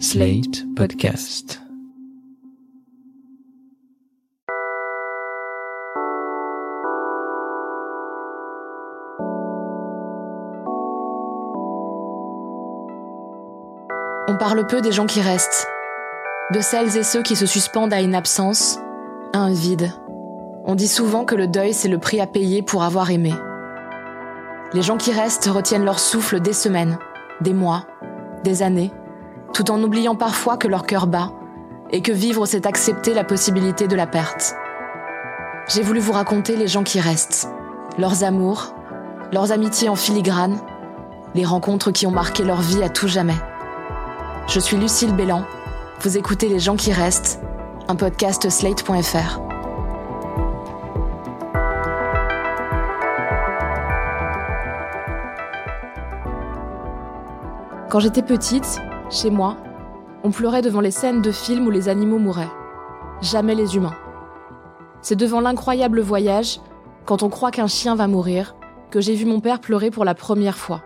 Slate Podcast. On parle peu des gens qui restent, de celles et ceux qui se suspendent à une absence, à un vide. On dit souvent que le deuil, c'est le prix à payer pour avoir aimé. Les gens qui restent retiennent leur souffle des semaines, des mois, des années, tout en oubliant parfois que leur cœur bat et que vivre, c'est accepter la possibilité de la perte. J'ai voulu vous raconter les gens qui restent, leurs amours, leurs amitiés en filigrane, les rencontres qui ont marqué leur vie à tout jamais. Je suis Lucille Bélan, vous écoutez Les gens qui restent, un podcast slate.fr. Quand j'étais petite, chez moi, on pleurait devant les scènes de films où les animaux mouraient. Jamais les humains. C'est devant l'incroyable voyage, quand on croit qu'un chien va mourir, que j'ai vu mon père pleurer pour la première fois.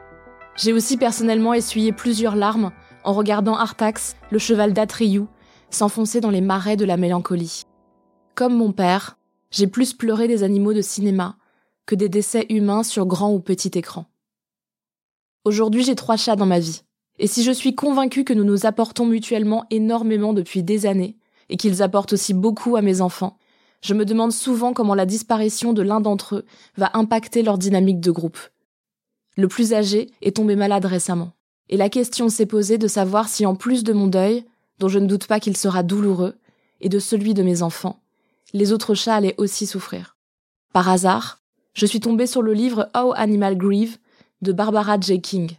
J'ai aussi personnellement essuyé plusieurs larmes en regardant Artax, le cheval d'Atreyu, s'enfoncer dans les marais de la mélancolie. Comme mon père, j'ai plus pleuré des animaux de cinéma que des décès humains sur grand ou petit écran. Aujourd'hui, j'ai trois chats dans ma vie. Et si je suis convaincue que nous nous apportons mutuellement énormément depuis des années, et qu'ils apportent aussi beaucoup à mes enfants, je me demande souvent comment la disparition de l'un d'entre eux va impacter leur dynamique de groupe. Le plus âgé est tombé malade récemment, et la question s'est posée de savoir si en plus de mon deuil, dont je ne doute pas qu'il sera douloureux, et de celui de mes enfants, les autres chats allaient aussi souffrir. Par hasard, je suis tombée sur le livre How Animal Grieve de Barbara J. King.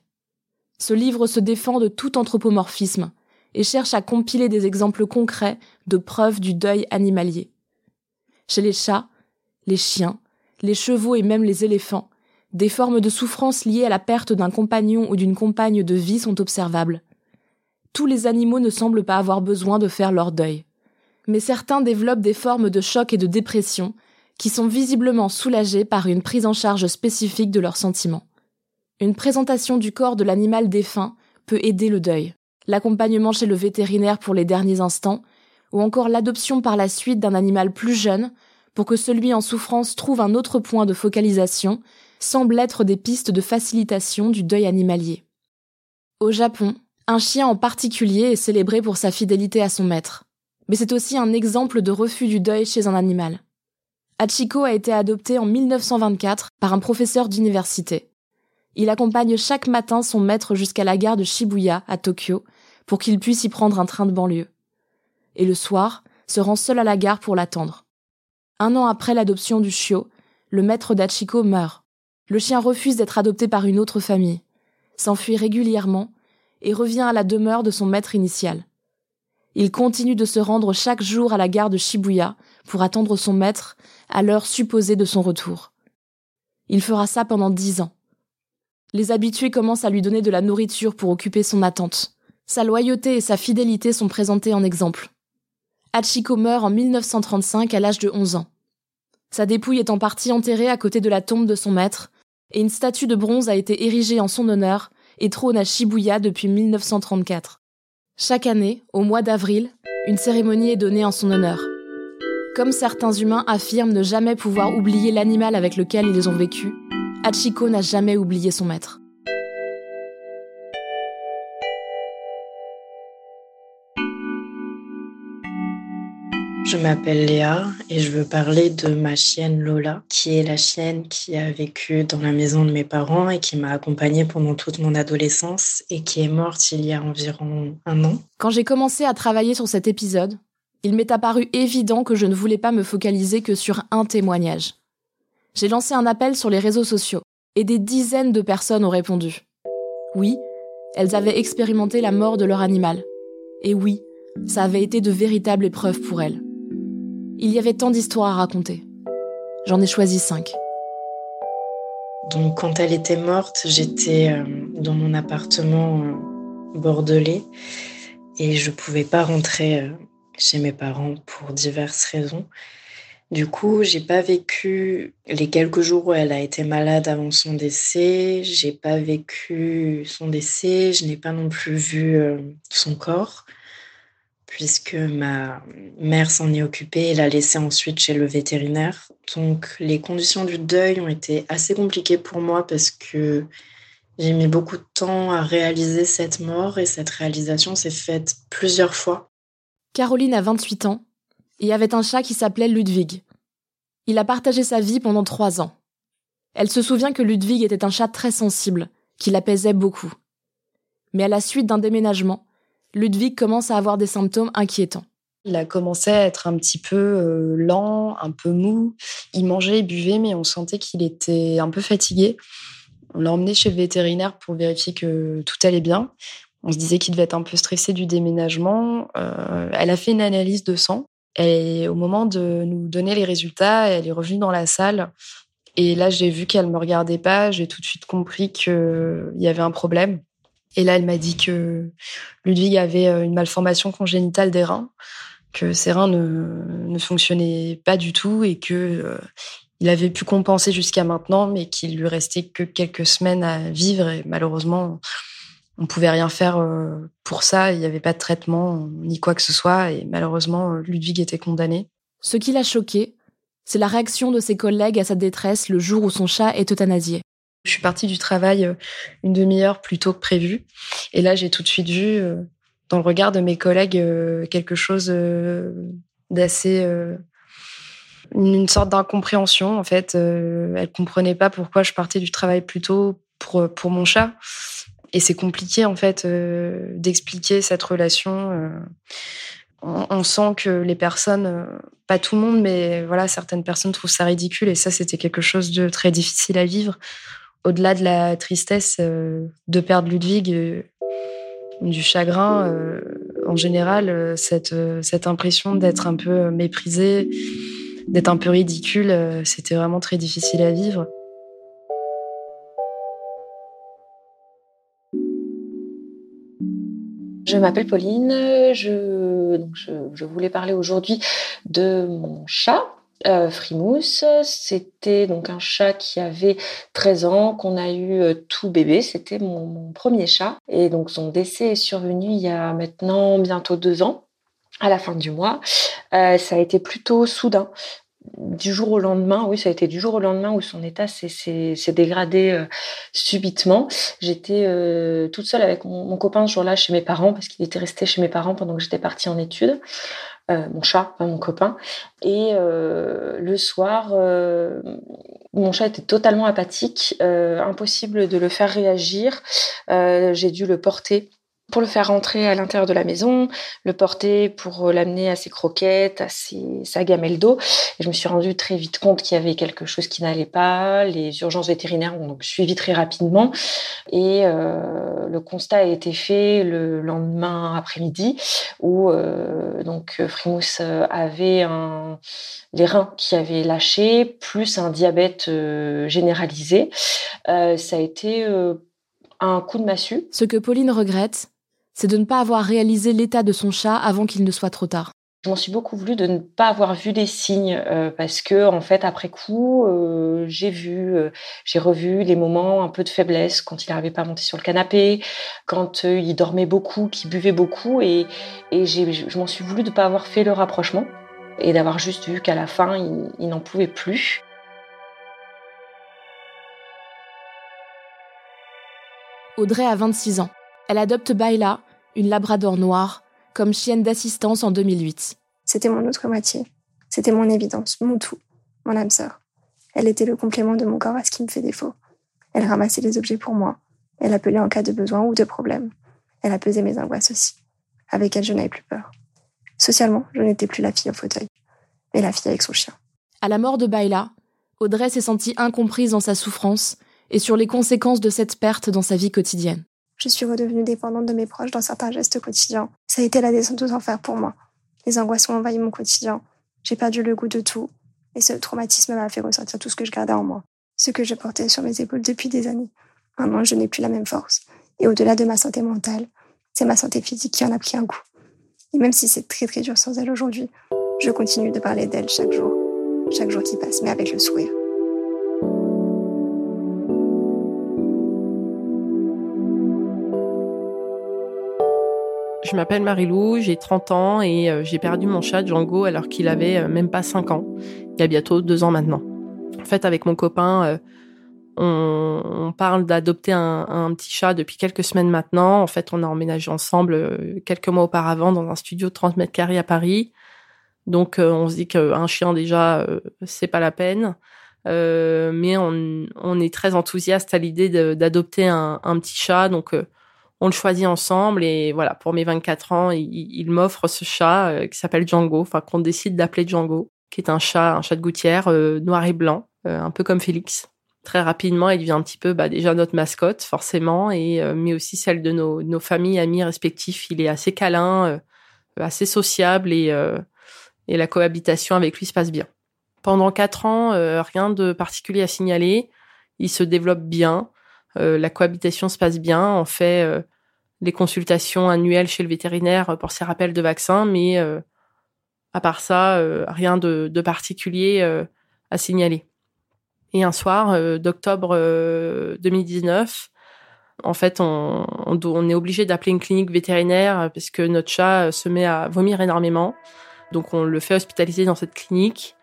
Ce livre se défend de tout anthropomorphisme et cherche à compiler des exemples concrets de preuves du deuil animalier. Chez les chats, les chiens, les chevaux et même les éléphants, des formes de souffrance liées à la perte d'un compagnon ou d'une compagne de vie sont observables. Tous les animaux ne semblent pas avoir besoin de faire leur deuil. Mais certains développent des formes de choc et de dépression qui sont visiblement soulagées par une prise en charge spécifique de leurs sentiments. Une présentation du corps de l'animal défunt peut aider le deuil, l'accompagnement chez le vétérinaire pour les derniers instants, ou encore l'adoption par la suite d'un animal plus jeune pour que celui en souffrance trouve un autre point de focalisation, semble être des pistes de facilitation du deuil animalier. Au Japon, un chien en particulier est célébré pour sa fidélité à son maître, mais c'est aussi un exemple de refus du deuil chez un animal. Hachiko a été adopté en 1924 par un professeur d'université. Il accompagne chaque matin son maître jusqu'à la gare de Shibuya, à Tokyo, pour qu'il puisse y prendre un train de banlieue. Et le soir, se rend seul à la gare pour l'attendre. Un an après l'adoption du chiot, le maître d'Achiko meurt. Le chien refuse d'être adopté par une autre famille, s'enfuit régulièrement et revient à la demeure de son maître initial. Il continue de se rendre chaque jour à la gare de Shibuya pour attendre son maître à l'heure supposée de son retour. Il fera ça pendant dix ans. Les habitués commencent à lui donner de la nourriture pour occuper son attente. Sa loyauté et sa fidélité sont présentées en exemple. Hachiko meurt en 1935 à l'âge de 11 ans. Sa dépouille est en partie enterrée à côté de la tombe de son maître, et une statue de bronze a été érigée en son honneur et trône à Shibuya depuis 1934. Chaque année, au mois d'avril, une cérémonie est donnée en son honneur. Comme certains humains affirment ne jamais pouvoir oublier l'animal avec lequel ils ont vécu, Hachiko n'a jamais oublié son maître. Je m'appelle Léa et je veux parler de ma chienne Lola, qui est la chienne qui a vécu dans la maison de mes parents et qui m'a accompagnée pendant toute mon adolescence et qui est morte il y a environ un an. Quand j'ai commencé à travailler sur cet épisode, il m'est apparu évident que je ne voulais pas me focaliser que sur un témoignage j'ai lancé un appel sur les réseaux sociaux et des dizaines de personnes ont répondu. Oui, elles avaient expérimenté la mort de leur animal. Et oui, ça avait été de véritables épreuves pour elles. Il y avait tant d'histoires à raconter. J'en ai choisi cinq. Donc quand elle était morte, j'étais euh, dans mon appartement euh, bordelais et je ne pouvais pas rentrer euh, chez mes parents pour diverses raisons. Du coup, j'ai pas vécu les quelques jours où elle a été malade avant son décès. J'ai pas vécu son décès. Je n'ai pas non plus vu euh, son corps puisque ma mère s'en est occupée et l'a laissé ensuite chez le vétérinaire. Donc les conditions du deuil ont été assez compliquées pour moi parce que j'ai mis beaucoup de temps à réaliser cette mort et cette réalisation s'est faite plusieurs fois. Caroline a 28 ans et avait un chat qui s'appelait Ludwig. Il a partagé sa vie pendant trois ans. Elle se souvient que Ludwig était un chat très sensible, qui l'apaisait beaucoup. Mais à la suite d'un déménagement, Ludwig commence à avoir des symptômes inquiétants. Il a commencé à être un petit peu euh, lent, un peu mou. Il mangeait et buvait, mais on sentait qu'il était un peu fatigué. On l'a emmené chez le vétérinaire pour vérifier que tout allait bien. On se disait qu'il devait être un peu stressé du déménagement. Euh, elle a fait une analyse de sang. Et au moment de nous donner les résultats, elle est revenue dans la salle. Et là, j'ai vu qu'elle me regardait pas. J'ai tout de suite compris qu'il y avait un problème. Et là, elle m'a dit que Ludwig avait euh, une malformation congénitale des reins, que ses reins ne, fonctionnaient pas du tout et que euh, il avait pu compenser jusqu'à maintenant, mais qu'il lui restait que quelques semaines à vivre. Et malheureusement, on pouvait rien faire euh, pour ça. Il n'y avait pas de traitement ni quoi que ce soit. Et malheureusement, Ludwig était condamné. Ce qui l'a choqué, c'est la réaction de ses collègues à sa détresse le jour où son chat est euthanasié. Je suis partie du travail euh, une demi-heure plus tôt que prévu. Et là, j'ai tout de suite vu euh, dans le regard de mes collègues quelque chose d'assez une sorte d'incompréhension en fait. Euh, elle comprenait pas pourquoi je partais du travail plus tôt pour pour mon chat. Et c'est compliqué en fait euh, d'expliquer cette relation. Euh. On, on, sent que les personnes, euh, pas tout le monde, mais voilà, certaines personnes trouvent ça ridicule. Et ça, c'était quelque chose de très difficile à vivre. Au-delà de la tristesse de perdre Ludwig, du chagrin, en général, cette cette impression d'être un peu méprisée d'être un peu ridicule, c'était vraiment très difficile à vivre. Je m'appelle Pauline, je, je, voulais parler aujourd'hui de mon chat, euh, Frimousse. C'était donc un chat qui avait 13 ans, qu'on a eu euh, tout bébé. C'était mon, mon, premier chat. Et donc son décès est survenu il y a maintenant bientôt deux ans à la fin du mois. Euh, ça a été plutôt soudain. Du jour au lendemain, oui, ça a été du jour au lendemain où son état s'est dégradé euh, subitement. J'étais euh, toute seule avec mon, copain ce jour-là chez mes parents parce qu'il était resté chez mes parents pendant que j'étais partie en études. mon chat, pas mon copain. Et le soir, mon chat était totalement apathique, impossible de le faire réagir. J'ai dû le porter pour le faire rentrer à l'intérieur de la maison, le porter pour euh, l'amener à ses croquettes, à ses, sa gamelle d'eau. Et je me suis rendu très vite compte qu'il y avait quelque chose qui n'allait pas. Les urgences vétérinaires ont donc suivi très rapidement. Et euh, le constat a été fait le lendemain après-midi où euh, donc Frimousse avait un, les reins qui avaient lâché, plus un diabète généralisé. Ça a été un coup de massue. Ce que Pauline regrette, c'est de ne pas avoir réalisé l'état de son chat avant qu'il ne soit trop tard. Je m'en suis beaucoup voulu de ne pas avoir vu des signes euh, parce que en fait après coup euh, j'ai vu euh, j'ai revu les moments un peu de faiblesse quand il n'arrivait pas à monter sur le canapé, quand il dormait beaucoup, qu'il buvait beaucoup et, et je m'en suis voulu de ne pas avoir fait le rapprochement et d'avoir juste vu qu'à la fin il, il n'en pouvait plus. Audrey a 26 ans. Elle adopte Baila, une labrador noire, comme chienne d'assistance en 2008. C'était mon autre moitié. C'était mon évidence, mon tout, mon âme sœur. Elle était le complément de mon corps à ce qui me fait défaut. Elle ramassait les objets pour moi. Elle appelait en cas de besoin ou de problème. Elle apaisait mes angoisses aussi. Avec elle, je n'avais plus peur. Socialement, je n'étais plus la fille au fauteuil, mais la fille avec son chien. À la mort de Baila, Audrey s'est sentie incomprise dans sa souffrance et sur les conséquences de cette perte dans sa vie quotidienne. Je suis redevenue dépendante de mes proches dans certains gestes quotidiens. Ça a été la descente aux enfers pour moi. Les angoisses ont envahi mon quotidien. J'ai perdu le goût de tout. Et ce traumatisme m'a fait ressentir tout ce que je gardais en moi. Ce que je portais sur mes épaules depuis des années. Maintenant, je n'ai plus la même force. Et au-delà de ma santé mentale, c'est ma santé physique qui en a pris un coup. Et même si c'est très très dur sans elle aujourd'hui, je continue de parler d'elle chaque jour. chaque jour qui passe, mais avec le sourire. Je m'appelle Marilou, j'ai 30 ans et euh, j'ai perdu mon chat Django alors qu'il avait euh, même pas 5 ans, il y a bientôt 2 ans maintenant. En fait, avec mon copain, euh, on, parle d'adopter un, petit chat depuis quelques semaines maintenant. En fait, on a emménagé ensemble quelques mois auparavant dans un studio de 30 mètres carrés à Paris. Donc, on se dit qu'un chien déjà, c'est pas la peine. mais on, est très enthousiaste à l'idée d'adopter un, petit chat. Donc, on le choisit ensemble et voilà, pour mes 24 ans, il, m'offre ce chat euh, qui s'appelle Django, enfin qu'on décide d'appeler Django, qui est un chat, un chat de gouttière euh, noir et blanc, euh, un peu comme Félix. Très rapidement, il devient un petit peu bah, déjà notre mascotte forcément, et mais aussi celle de nos, nos familles, amis respectifs. Il est assez câlin, assez sociable et, et la cohabitation avec lui se passe bien. Pendant quatre ans, rien de particulier à signaler. Il se développe bien. Euh, la cohabitation se passe bien. On fait euh, les consultations annuelles chez le vétérinaire pour ses rappels de vaccins, mais euh, à part ça, rien de, particulier à signaler. Et un soir d'octobre 2019, en fait, on, on est obligé d'appeler une clinique vétérinaire parce que notre chat se met à vomir énormément. Donc on le fait hospitaliser dans cette clinique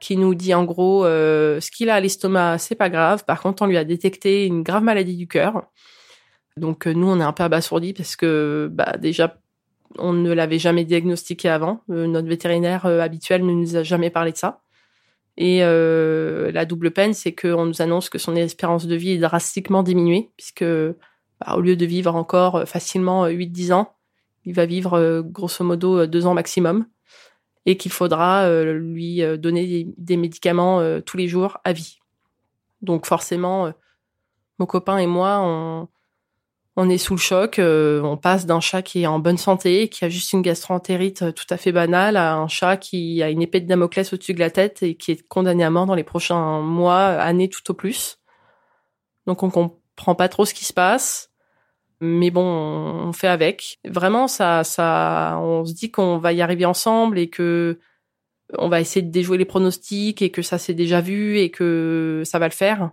qui nous dit en gros euh, ce qu'il a à l'estomac, c'est pas grave. Par contre, on lui a détecté une grave maladie du cœur. Donc euh, nous, on est un peu abasourdis parce que bah, déjà, on ne l'avait jamais diagnostiqué avant. Euh, notre vétérinaire habituel ne nous a jamais parlé de ça. Et la double peine, c'est qu'on nous annonce que son espérance de vie est drastiquement diminuée, puisque bah, au lieu de vivre encore facilement 8-10 ans, il va vivre grosso modo deux ans maximum et qu'il faudra euh, lui euh, donner des, médicaments euh, tous les jours à vie. Donc forcément, mon copain et moi, on, on est sous le choc. on passe d'un chat qui est en bonne santé, qui a juste une gastroentérite tout à fait banale, à un chat qui a une épée de Damoclès au-dessus de la tête et qui est condamné à mort dans les prochains mois, années tout au plus. Donc on comprend pas trop ce qui se passe mais bon, on fait avec. Vraiment, ça, ça, on se dit qu'on va y arriver ensemble et que on va essayer de déjouer les pronostics et que ça s'est déjà vu et que ça va le faire.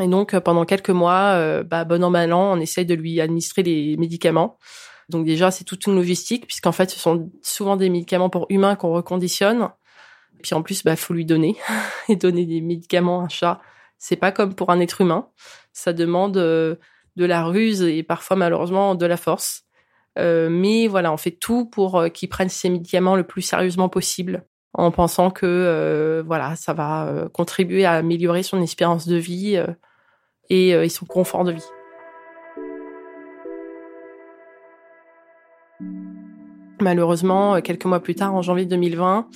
Et donc, pendant quelques mois, euh, bah, bon an, mal an, on essaye de lui administrer des médicaments. Donc déjà, c'est toute une logistique puisqu'en fait, ce sont souvent des médicaments pour humains qu'on reconditionne. Puis en plus, bah, faut lui donner et donner des médicaments à un chat. C'est pas comme pour un être humain. Ça demande euh, de la ruse et parfois malheureusement de la force. Euh, mais voilà, on fait tout pour euh, qu'ils prennent ces médicaments le plus sérieusement possible, en pensant que euh, voilà, ça va contribuer à améliorer son espérance de vie et, son confort de vie. Malheureusement, quelques mois plus tard, en janvier 2020,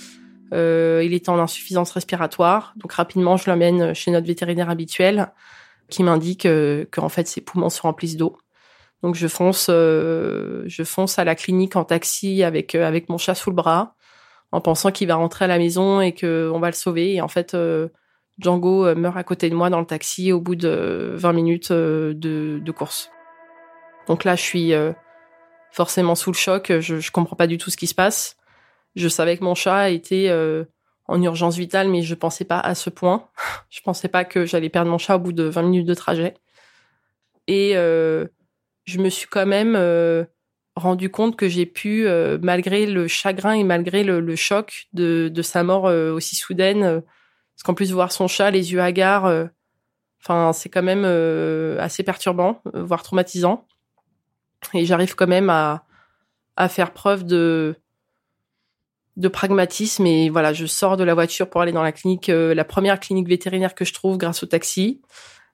il était en insuffisance respiratoire. Donc rapidement, je l'emmène chez notre vétérinaire habituel qui m'indique euh, qu'en fait ses poumons se remplissent d'eau. Donc je fonce, euh, je fonce à la clinique en taxi avec euh, avec mon chat sous le bras, en pensant qu'il va rentrer à la maison et qu'on va le sauver. Et en fait, Django meurt à côté de moi dans le taxi au bout de 20 minutes de, de course. Donc là, je suis forcément sous le choc. Je, je comprends pas du tout ce qui se passe. Je savais que mon chat était en urgence vitale, mais je pensais pas à ce point. je pensais pas que j'allais perdre mon chat au bout de 20 minutes de trajet. Et euh, je me suis quand même euh, rendu compte que j'ai pu, euh, malgré le chagrin et malgré le, choc de, de, sa mort aussi soudaine, parce qu'en plus voir son chat, les yeux hagards, enfin c'est quand même assez perturbant, voire traumatisant. Et j'arrive quand même à, à faire preuve de de pragmatisme et voilà, je sors de la voiture pour aller dans la clinique, euh, la première clinique vétérinaire que je trouve grâce au taxi,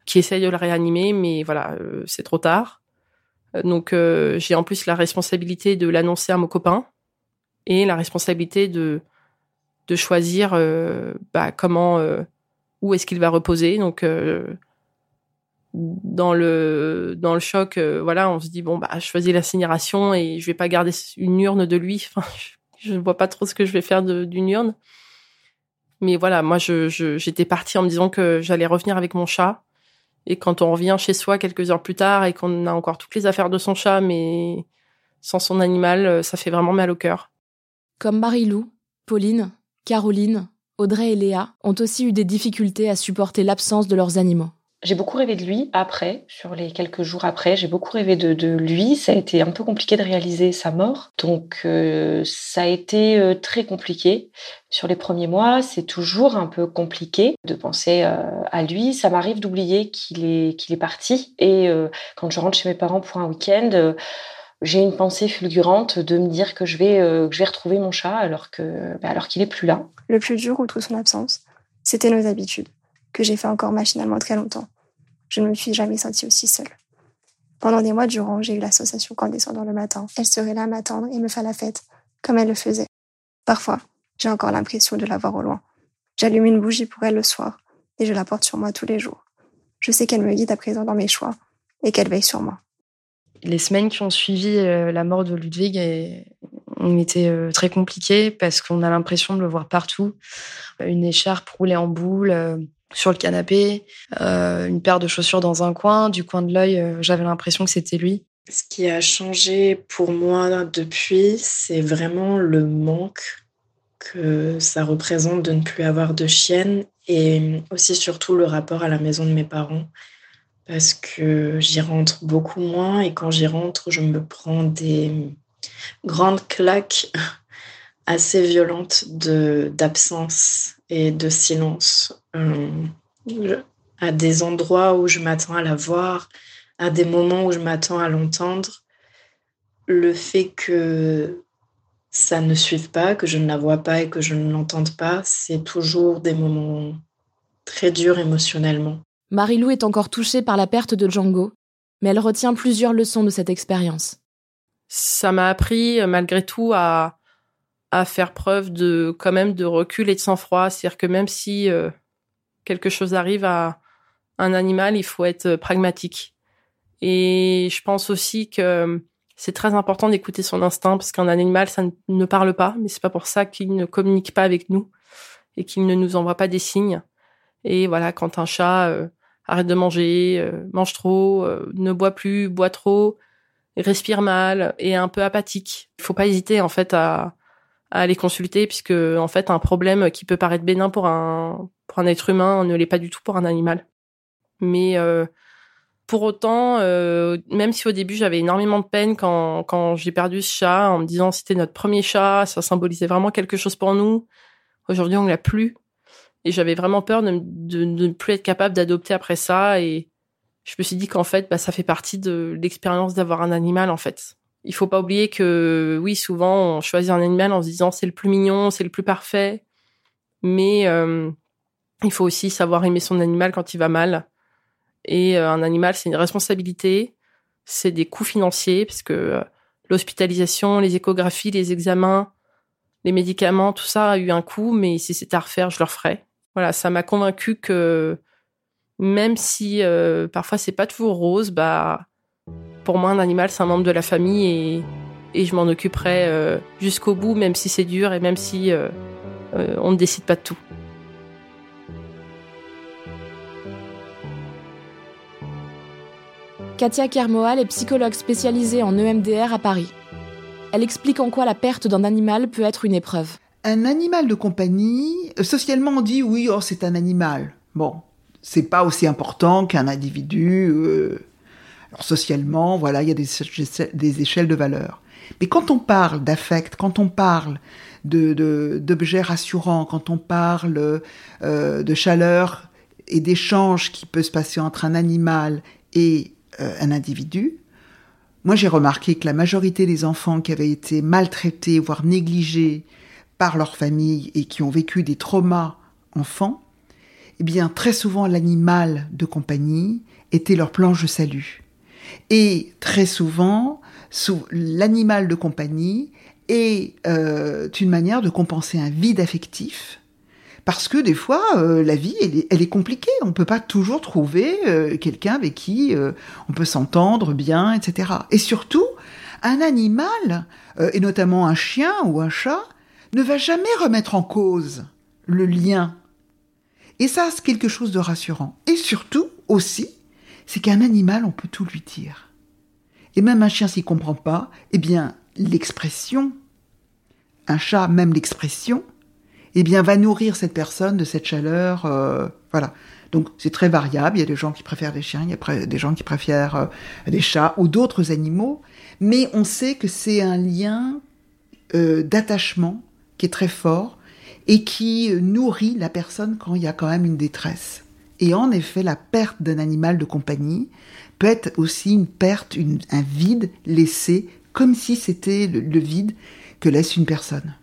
qui essaye de le réanimer, mais voilà, euh, c'est trop tard. Euh, donc j'ai en plus la responsabilité de l'annoncer à mon copain et la responsabilité de de choisir bah, comment où est-ce qu'il va reposer. Donc dans le dans le choc, voilà, on se dit bon bah je choisis l'incinération et je vais pas garder une urne de lui. Enfin, ne vois pas trop ce que je vais faire d'une urne. Mais voilà, moi, je, j'étais partie en me disant que j'allais revenir avec mon chat. Et quand on revient chez soi quelques heures plus tard et qu'on a encore toutes les affaires de son chat, mais sans son animal, ça fait vraiment mal au cœur. Comme Marie-Lou, Pauline, Caroline, Audrey et Léa ont aussi eu des difficultés à supporter l'absence de leurs animaux. J'ai beaucoup rêvé de lui après, sur les quelques jours après. J'ai beaucoup rêvé de, lui. Ça a été un peu compliqué de réaliser sa mort. Donc, euh, ça a été euh, très compliqué. Sur les premiers mois, c'est toujours un peu compliqué de penser euh, à lui. Ça m'arrive d'oublier qu'il est, qu'il est parti. Et quand je rentre chez mes parents pour un week-end, j'ai une pensée fulgurante de me dire que je vais, que je vais retrouver mon chat alors que, bah, alors qu'il est plus là. Le plus dur, outre son absence, c'était nos habitudes que j'ai fait encore machinalement très longtemps. Je ne me suis jamais sentie aussi seule. Pendant des mois durant, j'ai eu l'association qu'en descendant le matin, elle serait là à m'attendre et me faire la fête, comme elle le faisait. Parfois, j'ai encore l'impression de la voir au loin. J'allume une bougie pour elle le soir et je la porte sur moi tous les jours. Je sais qu'elle me guide à présent dans mes choix et qu'elle veille sur moi. Les semaines qui ont suivi euh, la mort de Ludwig ont été euh, très compliquées parce qu'on a l'impression de le voir partout. Une écharpe roulée en boule, euh, sur le canapé, euh, une paire de chaussures dans un coin. Du coin de l'œil, euh, j'avais l'impression que c'était lui. Ce qui a changé pour moi depuis, c'est vraiment le manque que ça représente de ne plus avoir de chienne et aussi surtout le rapport à la maison de mes parents parce que j'y rentre beaucoup moins et quand j'y rentre, je me prends des grandes claques assez violentes d'absence et de silence. Euh, à des endroits où je m'attends à la voir, à des moments où je m'attends à l'entendre, le fait que ça ne suive pas, que je ne la vois pas et que je ne l'entende pas, c'est toujours des moments très durs émotionnellement. Marilou est encore touchée par la perte de Django, mais elle retient plusieurs leçons de cette expérience. Ça m'a appris, malgré tout, à, à faire preuve de quand même de recul et de sang-froid. C'est-à-dire que même si euh, quelque chose arrive à un animal, il faut être pragmatique. Et je pense aussi que euh, c'est très important d'écouter son instinct parce qu'un animal, ça ne parle pas, mais c'est pas pour ça qu'il ne communique pas avec nous et qu'il ne nous envoie pas des signes. Et voilà, quand un chat euh, arrête de manger, mange trop, ne boit plus, boit trop, respire mal et est un peu apathique, il faut pas hésiter en fait à à aller consulter puisque en fait un problème qui peut paraître bénin pour un pour un être humain ne l'est pas du tout pour un animal. Mais euh, pour autant, euh, même si au début j'avais énormément de peine quand quand j'ai perdu ce chat en me disant c'était notre premier chat, ça symbolisait vraiment quelque chose pour nous. Aujourd'hui on l'a plus et j'avais vraiment peur de, de, de, ne plus être capable d'adopter après ça et je me suis dit qu'en fait bah, ça fait partie de l'expérience d'avoir un animal en fait il faut pas oublier que oui, souvent on choisit un animal en se disant c'est le plus mignon, c'est le plus parfait, mais euh, il faut aussi savoir aimer son animal quand il va mal. Et euh, un animal, c'est une responsabilité, c'est des coûts financiers parce que euh, l'hospitalisation, les échographies, les examens, les médicaments, tout ça a eu un coût, mais si c'était à refaire, je le referais. Voilà, ça m'a convaincu que même si parfois c'est pas toujours rose, bah pour moi, un animal, c'est un membre de la famille et, je m'en occuperai euh, jusqu'au bout, même si c'est dur et même si euh, euh, on ne décide pas de tout. Katia Kermoal est psychologue spécialisée en EMDR à Paris. Elle explique en quoi la perte d'un animal peut être une épreuve. Un animal de compagnie, socialement on dit oui, oh, c'est un animal. Bon, c'est pas aussi important qu'un individu alors socialement, voilà, il y a des, échelles de valeur. Mais quand on parle d'affect, quand on parle d'objets rassurants, quand on parle euh, de chaleur et d'échange qui peut se passer entre un animal et euh, un individu, moi j'ai remarqué que la majorité des enfants qui avaient été maltraités, voire négligés par leur famille et qui ont vécu des traumas enfants, eh bien très souvent l'animal de compagnie était leur planche de salut. Et très souvent, l'animal de compagnie est euh, une manière de compenser un vide affectif. Parce que des fois, euh, la vie, elle est, compliquée. On ne peut pas toujours trouver euh, quelqu'un avec qui on peut s'entendre bien, etc. Et surtout, un animal, et notamment un chien ou un chat, ne va jamais remettre en cause le lien. Et ça, c'est quelque chose de rassurant. Et surtout, aussi, c'est qu'un animal, on peut tout lui dire. Et même un chien s'y comprend pas, eh bien, l'expression, un chat, même l'expression, eh bien, va nourrir cette personne de cette chaleur. euh, voilà. Donc, c'est très variable. Il y a des gens qui préfèrent les chiens, il y a des gens qui préfèrent euh, les chats ou d'autres animaux. Mais on sait que c'est un lien euh, d'attachement qui est très fort et qui nourrit la personne quand il y a quand même une détresse. Et en effet, la perte d'un animal de compagnie peut être aussi une perte, une, un vide laissé, comme si c'était le, le vide que laisse une personne.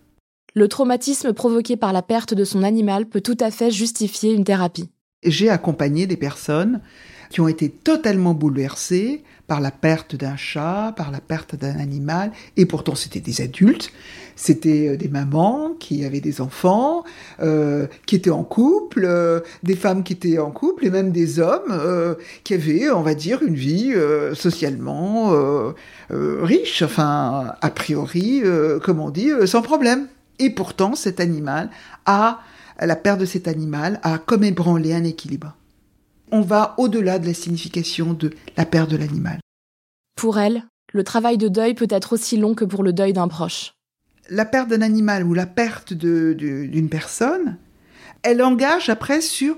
Le traumatisme provoqué par la perte de son animal peut tout à fait justifier une thérapie. J'ai accompagné des personnes qui ont été totalement bouleversées par la perte d'un chat, par la perte d'un animal, et pourtant c'était des adultes, c'était euh, des mamans qui avaient des enfants, euh, qui étaient en couple, euh, des femmes qui étaient en couple, et même des hommes euh, qui avaient, on va dire, une vie euh, socialement euh, riche, enfin, a priori, comme on dit, sans problème. Et pourtant, cet animal a, la perte de cet animal a comme ébranlé un équilibre. On va au-delà de la signification de la perte de l'animal. Pour elle, le travail de deuil peut être aussi long que pour le deuil d'un proche. La perte d'un animal ou la perte de- de- d'une personne, elle engage après sur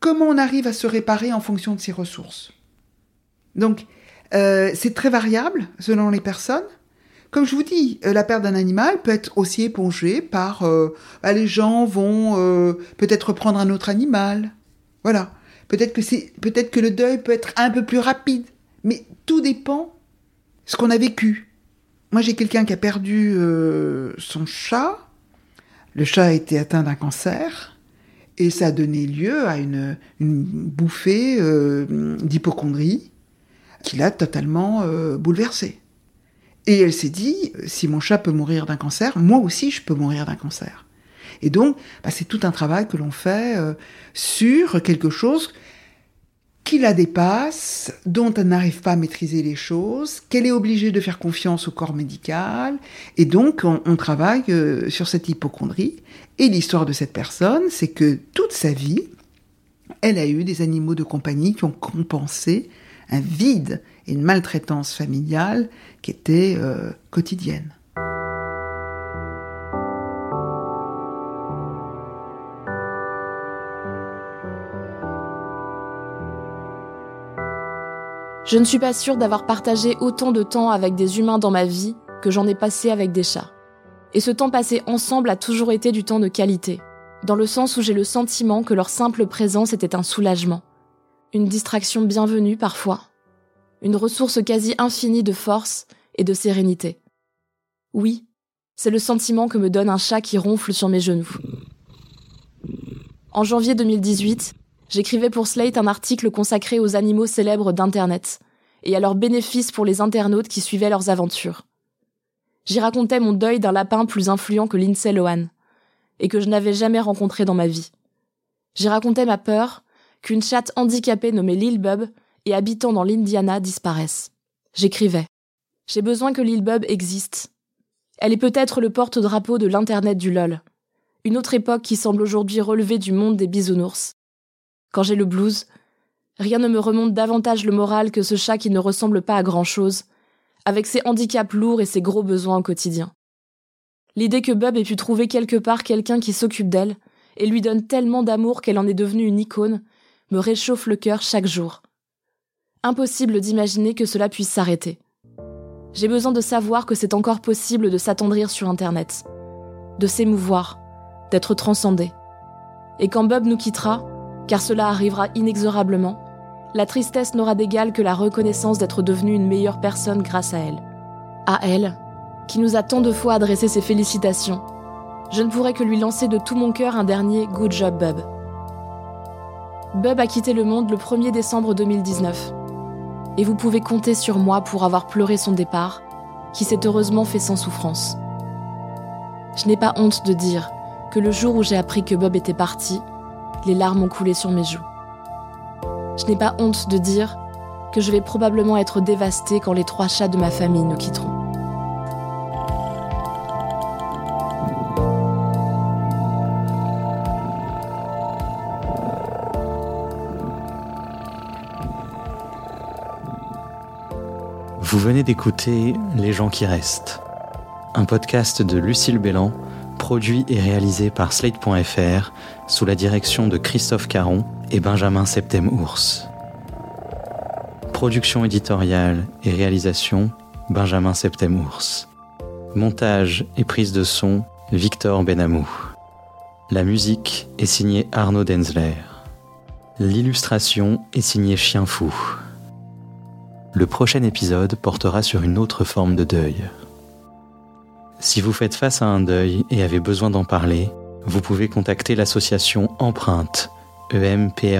comment on arrive à se réparer en fonction de ses ressources. Donc, euh, c'est très variable selon les personnes. Comme je vous dis, euh, la perte d'un animal peut être aussi épongée par euh, bah, les gens vont euh, peut-être prendre un autre animal. Voilà. Peut-être que le deuil peut être un peu plus rapide, mais tout dépend ce qu'on a vécu. Moi, j'ai quelqu'un qui a perdu euh, son chat. Le chat a été atteint d'un cancer et ça a donné lieu à une, une bouffée euh, d'hypochondrie qui l'a totalement euh, bouleversée. Et elle s'est dit, si mon chat peut mourir d'un cancer, moi aussi je peux mourir d'un cancer. Et donc, bah, c'est tout un travail que l'on fait euh, sur quelque chose qui la dépasse, dont elle n'arrive pas à maîtriser les choses, qu'elle est obligée de faire confiance au corps médical, et donc on, travaille euh, sur cette hypochondrie. Et l'histoire de cette personne, c'est que toute sa vie, elle a eu des animaux de compagnie qui ont compensé un vide et une maltraitance familiale qui était euh, quotidienne. Je ne suis pas sûre d'avoir partagé autant de temps avec des humains dans ma vie que j'en ai passé avec des chats. Et ce temps passé ensemble a toujours été du temps de qualité, dans le sens où j'ai le sentiment que leur simple présence était un soulagement, une distraction bienvenue parfois, une ressource quasi infinie de force et de sérénité. Oui, c'est le sentiment que me donne un chat qui ronfle sur mes genoux. En janvier 2018, j'écrivais pour Slate un article consacré aux animaux célèbres d'Internet et à leurs bénéfices pour les internautes qui suivaient leurs aventures. J'y racontais mon deuil d'un lapin plus influent que Lindsay Lohan et que je n'avais jamais rencontré dans ma vie. J'y racontais ma peur qu'une chatte handicapée nommée Lil Bub et habitant dans l'Indiana disparaisse. J'écrivais J'ai besoin que Lil Bub existe. Elle est peut-être le porte-drapeau de l'Internet du LOL, une autre époque qui semble aujourd'hui relever du monde des bisounours. Quand j'ai le blues, rien ne me remonte davantage le moral que ce chat qui ne ressemble pas à grand-chose, avec ses handicaps lourds et ses gros besoins au quotidien. L'idée que Bub ait pu trouver quelque part quelqu'un qui s'occupe d'elle et lui donne tellement d'amour qu'elle en est devenue une icône me réchauffe le cœur chaque jour. Impossible d'imaginer que cela puisse s'arrêter. J'ai besoin de savoir que c'est encore possible de s'attendrir sur Internet, de s'émouvoir, d'être transcendé. Et quand Bub nous quittera, car cela arrivera inexorablement, la tristesse n'aura d'égal que la reconnaissance d'être devenue une meilleure personne grâce à elle. À elle, qui nous a tant de fois adressé ses félicitations, je ne pourrais que lui lancer de tout mon cœur un dernier Good job Bub. Bub a quitté le monde le 1er décembre 2019. Et vous pouvez compter sur moi pour avoir pleuré son départ, qui s'est heureusement fait sans souffrance. Je n'ai pas honte de dire que le jour où j'ai appris que Bob était parti, les larmes ont coulé sur mes joues. Je n'ai pas honte de dire que je vais probablement être dévastée quand les trois chats de ma famille nous quitteront. Vous venez d'écouter Les gens qui restent, un podcast de Lucille Bélan, produit et réalisé par Slate.fr sous la direction de Christophe Caron et Benjamin Septem-Ours. Production éditoriale et réalisation Benjamin Septem-Ours. Montage et prise de son Victor Benamou. La musique est signée Arnaud Denzler. L'illustration est signée Chien Fou. Le prochain épisode portera sur une autre forme de deuil. Si vous faites face à un deuil et avez besoin d'en parler, vous pouvez contacter l'association Empreinte, E-M-P-R-E-I-N-T-E-S.